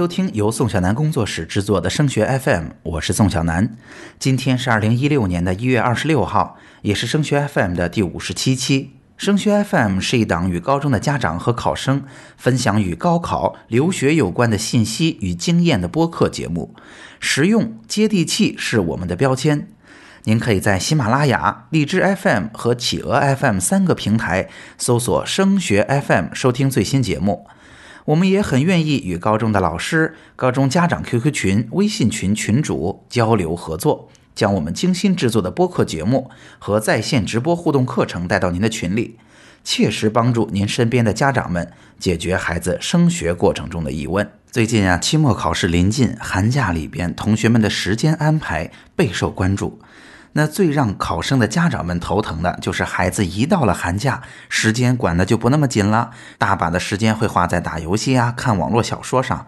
收听由宋小南工作室制作的升学 FM，我是宋小南。今天是二零一六年的一月二十六号，也是升学 FM 的第五十七期。升学 FM 是一档与高中的家长和考生分享与高考、留学有关的信息与经验的播客节目，实用接地气是我们的标签。您可以在喜马拉雅、荔枝 FM 和企鹅 FM 三个平台搜索“升学 FM” 收听最新节目。我们也很愿意与高中的老师、高中家长 QQ 群、微信群群主交流合作，将我们精心制作的播客节目和在线直播互动课程带到您的群里，切实帮助您身边的家长们解决孩子升学过程中的疑问。最近啊，期末考试临近，寒假里边同学们的时间安排备受关注。那最让考生的家长们头疼的就是孩子一到了寒假，时间管的就不那么紧了，大把的时间会花在打游戏啊、看网络小说上。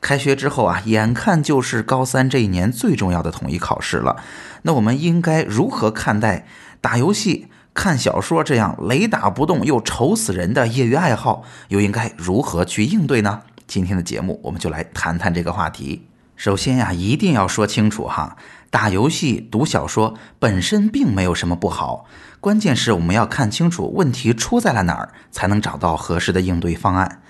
开学之后啊，眼看就是高三这一年最重要的统一考试了，那我们应该如何看待打游戏、看小说这样雷打不动又愁死人的业余爱好？又应该如何去应对呢？今天的节目我们就来谈谈这个话题。首先呀，一定要说清楚哈。打游戏、读小说本身并没有什么不好，关键是我们要看清楚问题出在了哪儿，才能找到合适的应对方案。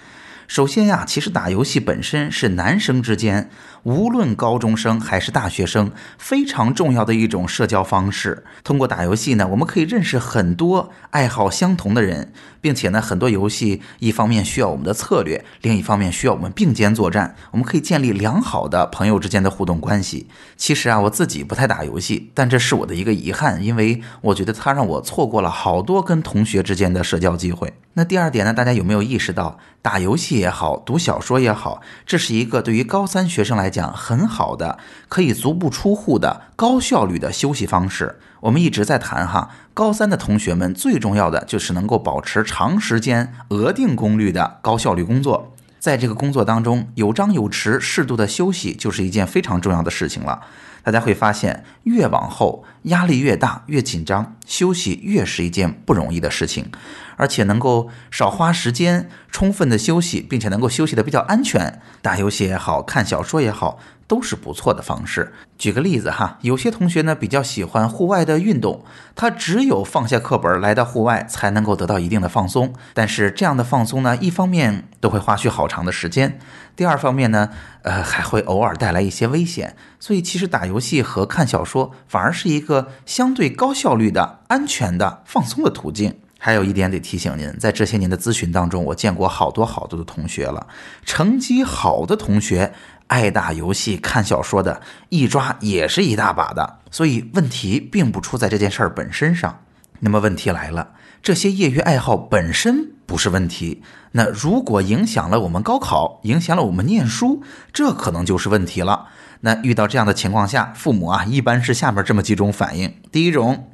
首先呀，其实打游戏本身是男生之间，无论高中生还是大学生，非常重要的一种社交方式。通过打游戏呢，我们可以认识很多爱好相同的人，并且呢，很多游戏一方面需要我们的策略，另一方面需要我们并肩作战。我们可以建立良好的朋友之间的互动关系。其实啊，我自己不太打游戏，但这是我的一个遗憾，因为我觉得它让我错过了好多跟同学之间的社交机会。那第二点呢，大家有没有意识到，打游戏也好，读小说也好，这是一个对于高三学生来讲很好的、可以足不出户的高效率的休息方式。我们一直在谈哈，高三的同学们最重要的就是能够保持长时间额定功率的高效率工作，在这个工作当中有张有弛，适度的休息就是一件非常重要的事情了。大家会发现，越往后压力越大，越紧张，休息越是一件不容易的事情，而且能够少花时间，充分的休息，并且能够休息的比较安全，打游戏也好看小说也好。都是不错的方式。举个例子哈，有些同学呢比较喜欢户外的运动，他只有放下课本儿来到户外才能够得到一定的放松。但是这样的放松呢，一方面都会花去好长的时间，第二方面呢，呃，还会偶尔带来一些危险。所以其实打游戏和看小说反而是一个相对高效率的、安全的放松的途径。还有一点得提醒您，在这些年的咨询当中，我见过好多好多的同学了，成绩好的同学。爱打游戏、看小说的，一抓也是一大把的，所以问题并不出在这件事儿本身上。那么问题来了，这些业余爱好本身不是问题，那如果影响了我们高考，影响了我们念书，这可能就是问题了。那遇到这样的情况下，父母啊，一般是下面这么几种反应：第一种，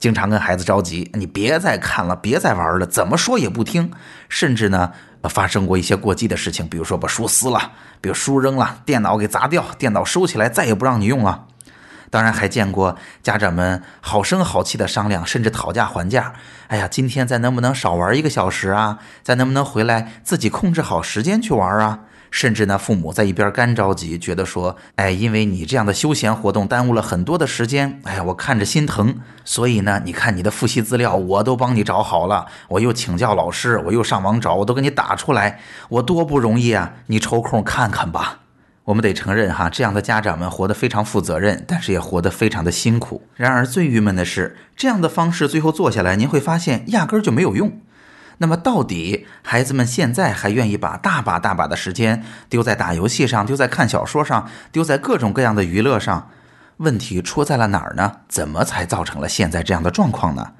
经常跟孩子着急，你别再看了，别再玩了，怎么说也不听，甚至呢。发生过一些过激的事情，比如说把书撕了，比如书扔了，电脑给砸掉，电脑收起来再也不让你用了。当然还见过家长们好声好气的商量，甚至讨价还价。哎呀，今天再能不能少玩一个小时啊？再能不能回来自己控制好时间去玩啊？甚至呢，父母在一边干着急，觉得说，哎，因为你这样的休闲活动耽误了很多的时间，哎呀，我看着心疼。所以呢，你看你的复习资料我都帮你找好了，我又请教老师，我又上网找，我都给你打出来，我多不容易啊！你抽空看看吧。我们得承认哈，这样的家长们活得非常负责任，但是也活得非常的辛苦。然而最郁闷的是，这样的方式最后做下来，您会发现压根儿就没有用。那么，到底孩子们现在还愿意把大把大把的时间丢在打游戏上，丢在看小说上，丢在各种各样的娱乐上？问题出在了哪儿呢？怎么才造成了现在这样的状况呢？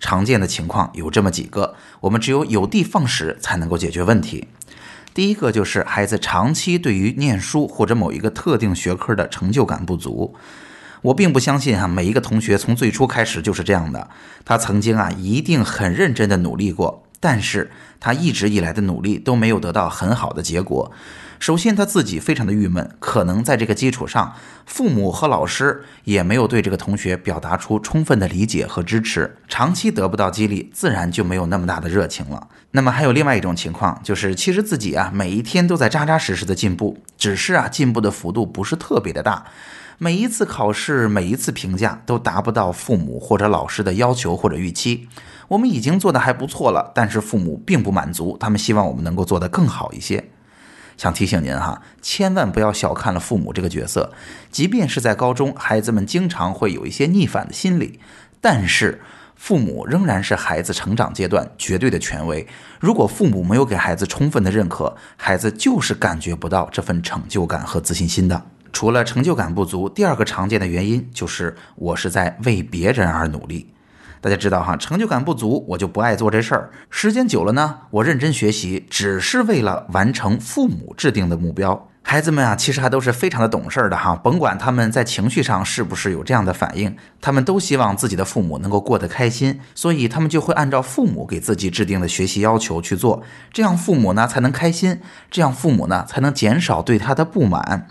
常见的情况有这么几个，我们只有有的放矢才能够解决问题。第一个就是孩子长期对于念书或者某一个特定学科的成就感不足。我并不相信哈，每一个同学从最初开始就是这样的，他曾经啊一定很认真的努力过。但是他一直以来的努力都没有得到很好的结果，首先他自己非常的郁闷，可能在这个基础上，父母和老师也没有对这个同学表达出充分的理解和支持，长期得不到激励，自然就没有那么大的热情了。那么还有另外一种情况，就是其实自己啊每一天都在扎扎实实的进步，只是啊进步的幅度不是特别的大。每一次考试，每一次评价都达不到父母或者老师的要求或者预期。我们已经做的还不错了，但是父母并不满足，他们希望我们能够做得更好一些。想提醒您哈，千万不要小看了父母这个角色。即便是在高中，孩子们经常会有一些逆反的心理，但是父母仍然是孩子成长阶段绝对的权威。如果父母没有给孩子充分的认可，孩子就是感觉不到这份成就感和自信心的。除了成就感不足，第二个常见的原因就是我是在为别人而努力。大家知道哈，成就感不足，我就不爱做这事儿。时间久了呢，我认真学习，只是为了完成父母制定的目标。孩子们啊，其实还都是非常的懂事的哈，甭管他们在情绪上是不是有这样的反应，他们都希望自己的父母能够过得开心，所以他们就会按照父母给自己制定的学习要求去做，这样父母呢才能开心，这样父母呢才能减少对他的不满。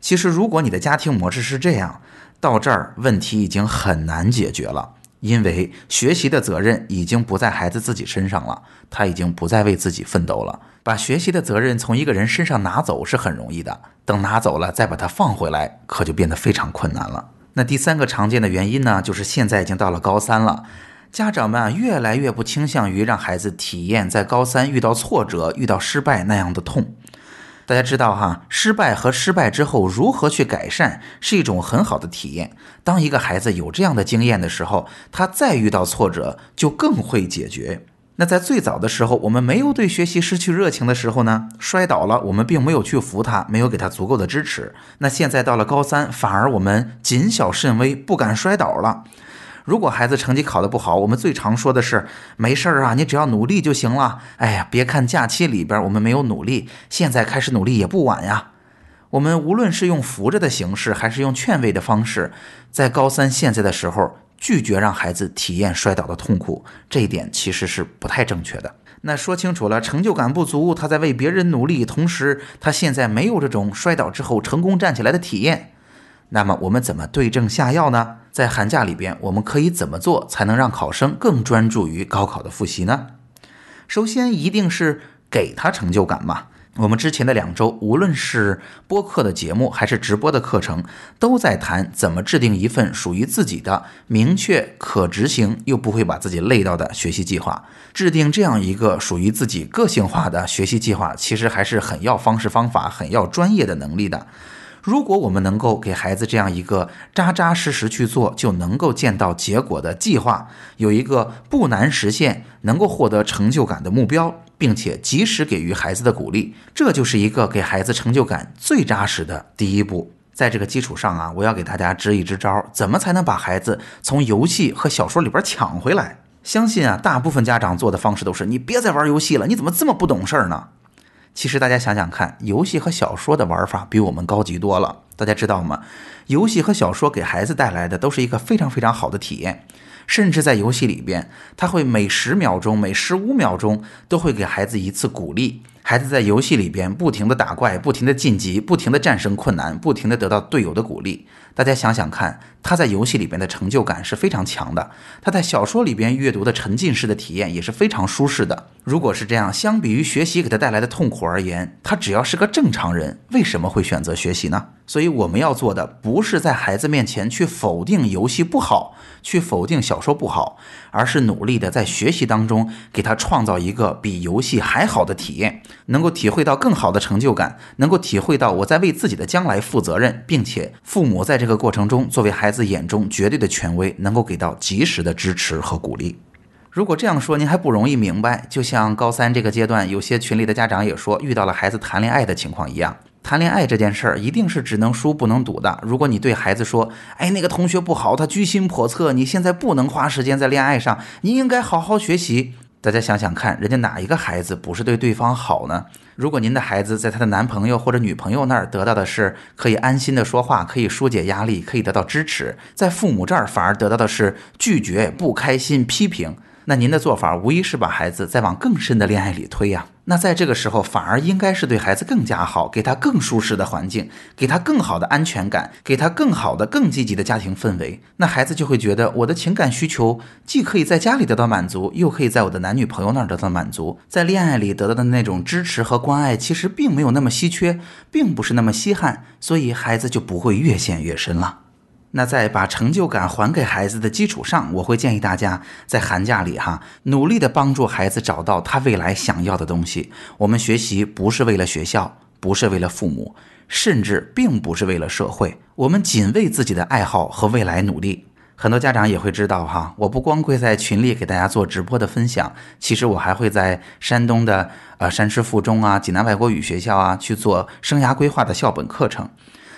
其实，如果你的家庭模式是这样，到这儿问题已经很难解决了，因为学习的责任已经不在孩子自己身上了，他已经不再为自己奋斗了。把学习的责任从一个人身上拿走是很容易的，等拿走了再把它放回来，可就变得非常困难了。那第三个常见的原因呢，就是现在已经到了高三了，家长们越来越不倾向于让孩子体验在高三遇到挫折、遇到失败那样的痛。大家知道哈，失败和失败之后如何去改善是一种很好的体验。当一个孩子有这样的经验的时候，他再遇到挫折就更会解决。那在最早的时候，我们没有对学习失去热情的时候呢，摔倒了，我们并没有去扶他，没有给他足够的支持。那现在到了高三，反而我们谨小慎微，不敢摔倒了。如果孩子成绩考得不好，我们最常说的是没事儿啊，你只要努力就行了。哎呀，别看假期里边我们没有努力，现在开始努力也不晚呀。我们无论是用扶着的形式，还是用劝慰的方式，在高三现在的时候拒绝让孩子体验摔倒的痛苦，这一点其实是不太正确的。那说清楚了，成就感不足，他在为别人努力，同时他现在没有这种摔倒之后成功站起来的体验。那么我们怎么对症下药呢？在寒假里边，我们可以怎么做才能让考生更专注于高考的复习呢？首先，一定是给他成就感嘛。我们之前的两周，无论是播客的节目还是直播的课程，都在谈怎么制定一份属于自己的、明确、可执行又不会把自己累到的学习计划。制定这样一个属于自己个性化的学习计划，其实还是很要方式方法、很要专业的能力的。如果我们能够给孩子这样一个扎扎实实去做就能够见到结果的计划，有一个不难实现、能够获得成就感的目标，并且及时给予孩子的鼓励，这就是一个给孩子成就感最扎实的第一步。在这个基础上啊，我要给大家支一支招，怎么才能把孩子从游戏和小说里边抢回来？相信啊，大部分家长做的方式都是：你别再玩游戏了，你怎么这么不懂事儿呢？其实大家想想看，游戏和小说的玩法比我们高级多了。大家知道吗？游戏和小说给孩子带来的都是一个非常非常好的体验，甚至在游戏里边，他会每十秒钟、每十五秒钟都会给孩子一次鼓励。孩子在游戏里边不停的打怪，不停的晋级，不停的战胜困难，不停的得到队友的鼓励。大家想想看，他在游戏里边的成就感是非常强的，他在小说里边阅读的沉浸式的体验也是非常舒适的。如果是这样，相比于学习给他带来的痛苦而言，他只要是个正常人，为什么会选择学习呢？所以我们要做的不是在孩子面前去否定游戏不好，去否定小说不好，而是努力的在学习当中给他创造一个比游戏还好的体验，能够体会到更好的成就感，能够体会到我在为自己的将来负责任，并且父母在这个过程中作为孩子眼中绝对的权威，能够给到及时的支持和鼓励。如果这样说您还不容易明白，就像高三这个阶段，有些群里的家长也说遇到了孩子谈恋爱的情况一样。谈恋爱这件事儿一定是只能输不能赌的。如果你对孩子说：“哎，那个同学不好，他居心叵测，你现在不能花时间在恋爱上，你应该好好学习。”大家想想看，人家哪一个孩子不是对对方好呢？如果您的孩子在她的男朋友或者女朋友那儿得到的是可以安心的说话，可以疏解压力，可以得到支持，在父母这儿反而得到的是拒绝、不开心、批评，那您的做法无疑是把孩子再往更深的恋爱里推呀。那在这个时候，反而应该是对孩子更加好，给他更舒适的环境，给他更好的安全感，给他更好的、更积极的家庭氛围。那孩子就会觉得，我的情感需求既可以在家里得到满足，又可以在我的男女朋友那儿得到满足。在恋爱里得到的那种支持和关爱，其实并没有那么稀缺，并不是那么稀罕，所以孩子就不会越陷越深了。那在把成就感还给孩子的基础上，我会建议大家在寒假里哈，努力的帮助孩子找到他未来想要的东西。我们学习不是为了学校，不是为了父母，甚至并不是为了社会，我们仅为自己的爱好和未来努力。很多家长也会知道哈，我不光会在群里给大家做直播的分享，其实我还会在山东的呃山师附中啊、济南外国语学校啊去做生涯规划的校本课程。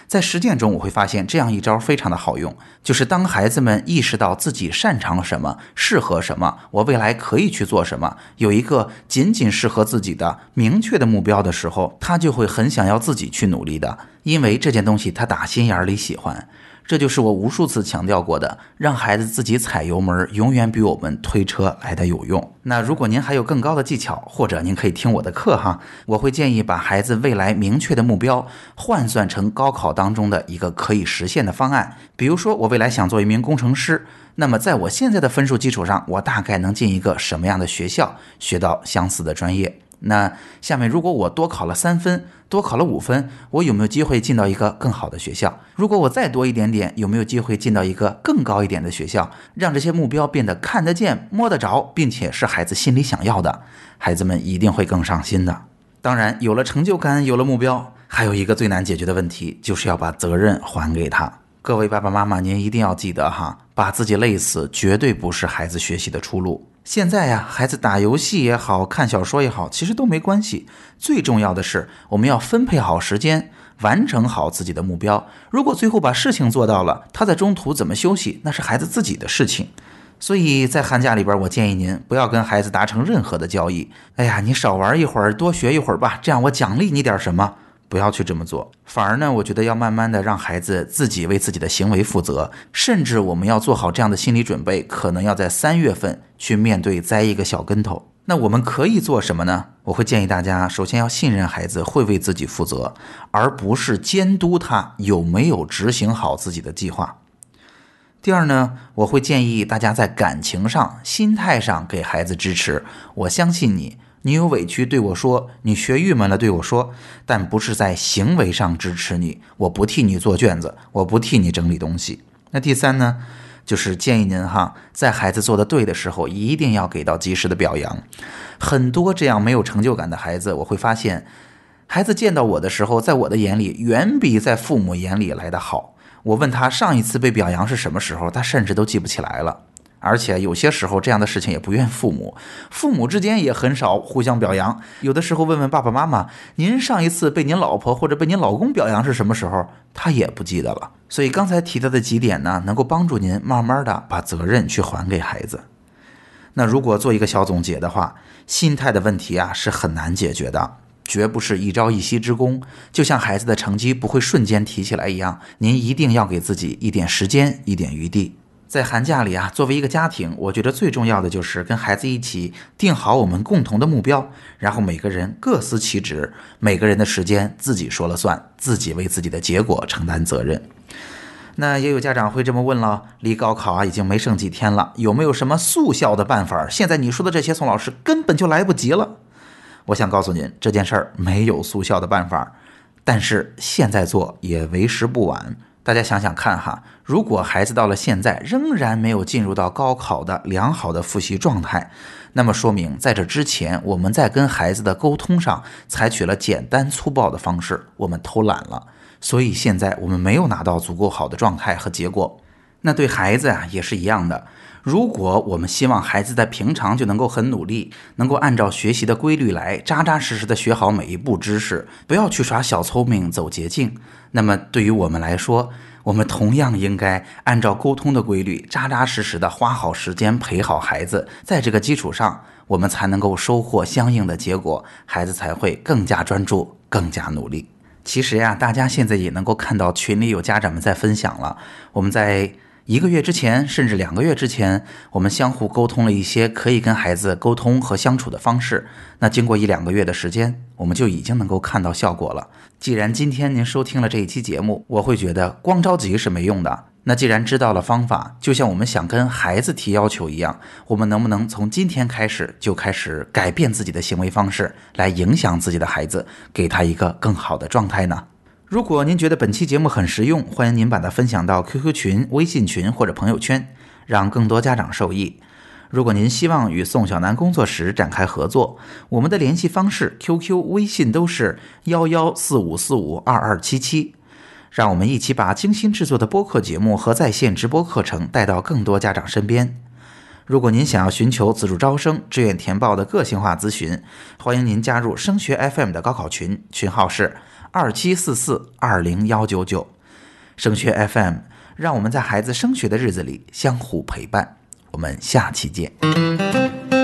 在实践中，我会发现这样一招非常的好用，就是当孩子们意识到自己擅长什么、适合什么，我未来可以去做什么，有一个仅仅适合自己的明确的目标的时候，他就会很想要自己去努力的，因为这件东西他打心眼里喜欢。这就是我无数次强调过的，让孩子自己踩油门，永远比我们推车来的有用。那如果您还有更高的技巧，或者您可以听我的课哈，我会建议把孩子未来明确的目标换算成高考当中的一个可以实现的方案。比如说，我未来想做一名工程师，那么在我现在的分数基础上，我大概能进一个什么样的学校，学到相似的专业？那下面，如果我多考了三分，多考了五分，我有没有机会进到一个更好的学校？如果我再多一点点，有没有机会进到一个更高一点的学校？让这些目标变得看得见、摸得着，并且是孩子心里想要的，孩子们一定会更上心的。当然，有了成就感，有了目标，还有一个最难解决的问题，就是要把责任还给他。各位爸爸妈妈，您一定要记得哈，把自己累死，绝对不是孩子学习的出路。现在呀，孩子打游戏也好看小说也好，其实都没关系。最重要的是，我们要分配好时间，完成好自己的目标。如果最后把事情做到了，他在中途怎么休息，那是孩子自己的事情。所以在寒假里边，我建议您不要跟孩子达成任何的交易。哎呀，你少玩一会儿，多学一会儿吧，这样我奖励你点什么。不要去这么做，反而呢，我觉得要慢慢的让孩子自己为自己的行为负责，甚至我们要做好这样的心理准备，可能要在三月份去面对栽一个小跟头。那我们可以做什么呢？我会建议大家，首先要信任孩子会为自己负责，而不是监督他有没有执行好自己的计划。第二呢，我会建议大家在感情上、心态上给孩子支持，我相信你。你有委屈对我说，你学郁闷了对我说，但不是在行为上支持你。我不替你做卷子，我不替你整理东西。那第三呢，就是建议您哈，在孩子做的对的时候，一定要给到及时的表扬。很多这样没有成就感的孩子，我会发现，孩子见到我的时候，在我的眼里远比在父母眼里来的好。我问他上一次被表扬是什么时候，他甚至都记不起来了。而且有些时候这样的事情也不怨父母，父母之间也很少互相表扬。有的时候问问爸爸妈妈，您上一次被您老婆或者被您老公表扬是什么时候？他也不记得了。所以刚才提到的几点呢，能够帮助您慢慢的把责任去还给孩子。那如果做一个小总结的话，心态的问题啊是很难解决的，绝不是一朝一夕之功。就像孩子的成绩不会瞬间提起来一样，您一定要给自己一点时间，一点余地。在寒假里啊，作为一个家庭，我觉得最重要的就是跟孩子一起定好我们共同的目标，然后每个人各司其职，每个人的时间自己说了算，自己为自己的结果承担责任。那也有家长会这么问了：离高考啊已经没剩几天了，有没有什么速效的办法？现在你说的这些，宋老师根本就来不及了。我想告诉您，这件事儿没有速效的办法，但是现在做也为时不晚。大家想想看哈，如果孩子到了现在仍然没有进入到高考的良好的复习状态，那么说明在这之前我们在跟孩子的沟通上采取了简单粗暴的方式，我们偷懒了，所以现在我们没有拿到足够好的状态和结果。那对孩子啊也是一样的，如果我们希望孩子在平常就能够很努力，能够按照学习的规律来扎扎实实的学好每一步知识，不要去耍小聪明走捷径。那么对于我们来说，我们同样应该按照沟通的规律，扎扎实实的花好时间陪好孩子，在这个基础上，我们才能够收获相应的结果，孩子才会更加专注，更加努力。其实呀，大家现在也能够看到群里有家长们在分享了，我们在一个月之前，甚至两个月之前，我们相互沟通了一些可以跟孩子沟通和相处的方式。那经过一两个月的时间，我们就已经能够看到效果了。既然今天您收听了这一期节目，我会觉得光着急是没用的。那既然知道了方法，就像我们想跟孩子提要求一样，我们能不能从今天开始就开始改变自己的行为方式，来影响自己的孩子，给他一个更好的状态呢？如果您觉得本期节目很实用，欢迎您把它分享到 QQ 群、微信群或者朋友圈，让更多家长受益。如果您希望与宋小楠工作室展开合作，我们的联系方式 QQ、微信都是幺幺四五四五二二七七。让我们一起把精心制作的播客节目和在线直播课程带到更多家长身边。如果您想要寻求自主招生、志愿填报的个性化咨询，欢迎您加入升学 FM 的高考群，群号是。二七四四二零幺九九，升学 FM，让我们在孩子升学的日子里相互陪伴。我们下期见。